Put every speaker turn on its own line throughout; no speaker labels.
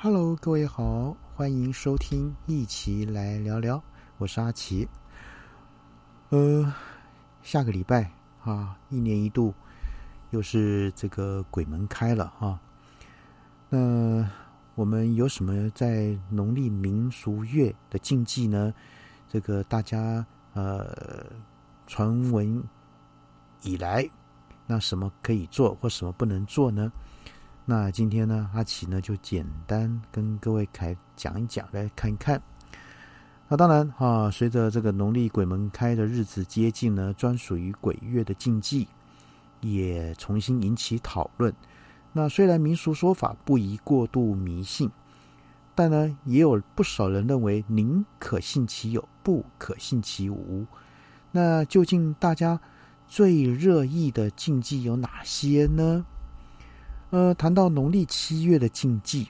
Hello，各位好，欢迎收听，一起来聊聊。我是阿奇。呃，下个礼拜啊，一年一度又是这个鬼门开了哈。那我们有什么在农历民俗月的禁忌呢？这个大家呃传闻以来，那什么可以做或什么不能做呢？那今天呢，阿奇呢就简单跟各位开讲一讲，来看一看。那当然啊，随着这个农历鬼门开的日子接近呢，专属于鬼月的禁忌也重新引起讨论。那虽然民俗说法不宜过度迷信，但呢，也有不少人认为宁可信其有，不可信其无。那究竟大家最热议的禁忌有哪些呢？呃，谈到农历七月的禁忌，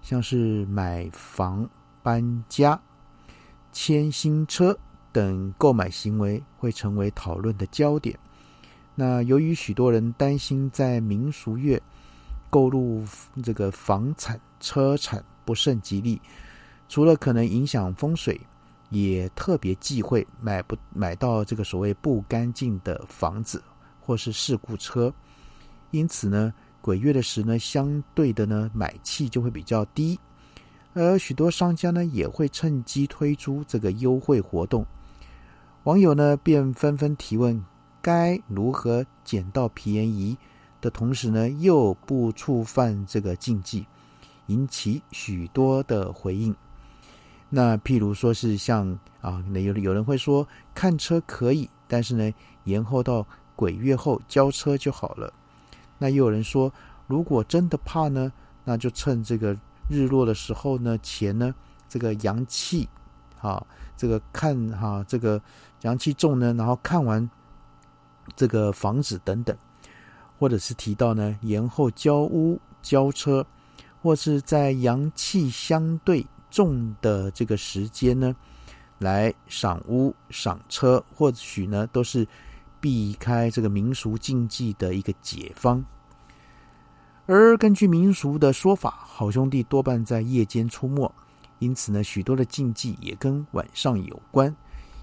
像是买房、搬家、签新车等购买行为会成为讨论的焦点。那由于许多人担心在民俗月购入这个房产、车产不甚吉利，除了可能影响风水，也特别忌讳买不买到这个所谓不干净的房子或是事故车。因此呢。鬼月的时呢，相对的呢，买气就会比较低，而许多商家呢，也会趁机推出这个优惠活动。网友呢，便纷纷提问：该如何捡到便宜的同时呢，又不触犯这个禁忌，引起许多的回应。那譬如说是像啊，那有有人会说看车可以，但是呢，延后到鬼月后交车就好了。那又有人说，如果真的怕呢，那就趁这个日落的时候呢，前呢这个阳气，啊，这个看哈这个阳气重呢，然后看完这个房子等等，或者是提到呢延后交屋交车，或是在阳气相对重的这个时间呢，来赏屋赏车，或许呢都是。避开这个民俗禁忌的一个解方，而根据民俗的说法，好兄弟多半在夜间出没，因此呢，许多的禁忌也跟晚上有关，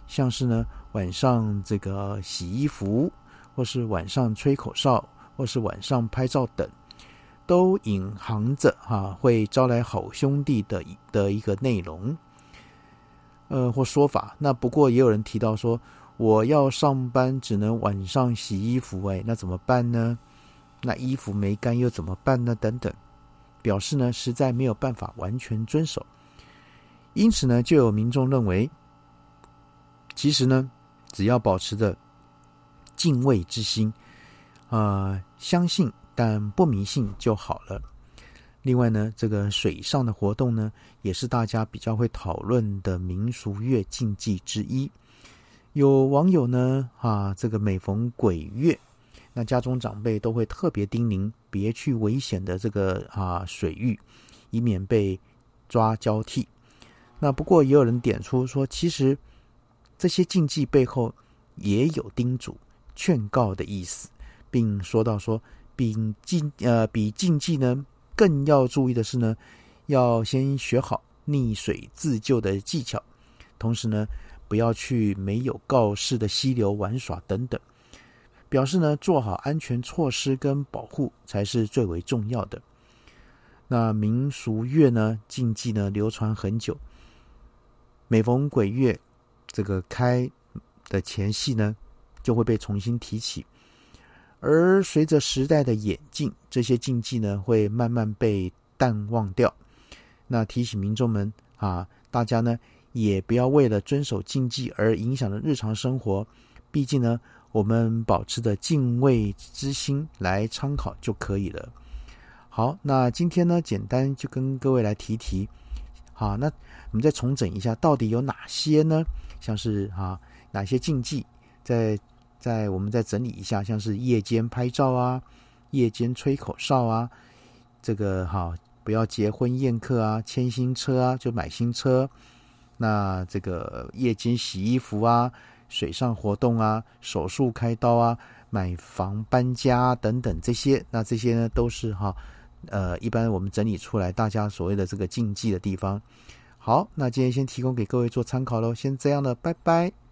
像是呢晚上这个洗衣服，或是晚上吹口哨，或是晚上拍照等，都隐含着哈会招来好兄弟的的一个内容，呃或说法。那不过也有人提到说。我要上班，只能晚上洗衣服，哎，那怎么办呢？那衣服没干又怎么办呢？等等，表示呢，实在没有办法完全遵守。因此呢，就有民众认为，其实呢，只要保持着敬畏之心，啊，相信但不迷信就好了。另外呢，这个水上的活动呢，也是大家比较会讨论的民俗乐禁忌之一。有网友呢，啊，这个每逢鬼月，那家中长辈都会特别叮咛，别去危险的这个啊水域，以免被抓交替。那不过也有人点出说，其实这些禁忌背后也有叮嘱、劝告的意思，并说到说，比禁呃比禁忌呢更要注意的是呢，要先学好溺水自救的技巧，同时呢。不要去没有告示的溪流玩耍等等，表示呢做好安全措施跟保护才是最为重要的。那民俗乐呢禁忌呢流传很久，每逢鬼月这个开的前夕呢就会被重新提起，而随着时代的演进，这些禁忌呢会慢慢被淡忘掉。那提醒民众们啊，大家呢。也不要为了遵守禁忌而影响了日常生活。毕竟呢，我们保持着敬畏之心来参考就可以了。好，那今天呢，简单就跟各位来提提。好，那我们再重整一下，到底有哪些呢？像是啊，哪些禁忌？在在我们再整理一下，像是夜间拍照啊，夜间吹口哨啊，这个哈，不要结婚宴客啊，牵新车啊，就买新车。那这个夜间洗衣服啊，水上活动啊，手术开刀啊，买房搬家等等这些，那这些呢都是哈呃，一般我们整理出来大家所谓的这个禁忌的地方。好，那今天先提供给各位做参考喽，先这样了，拜拜。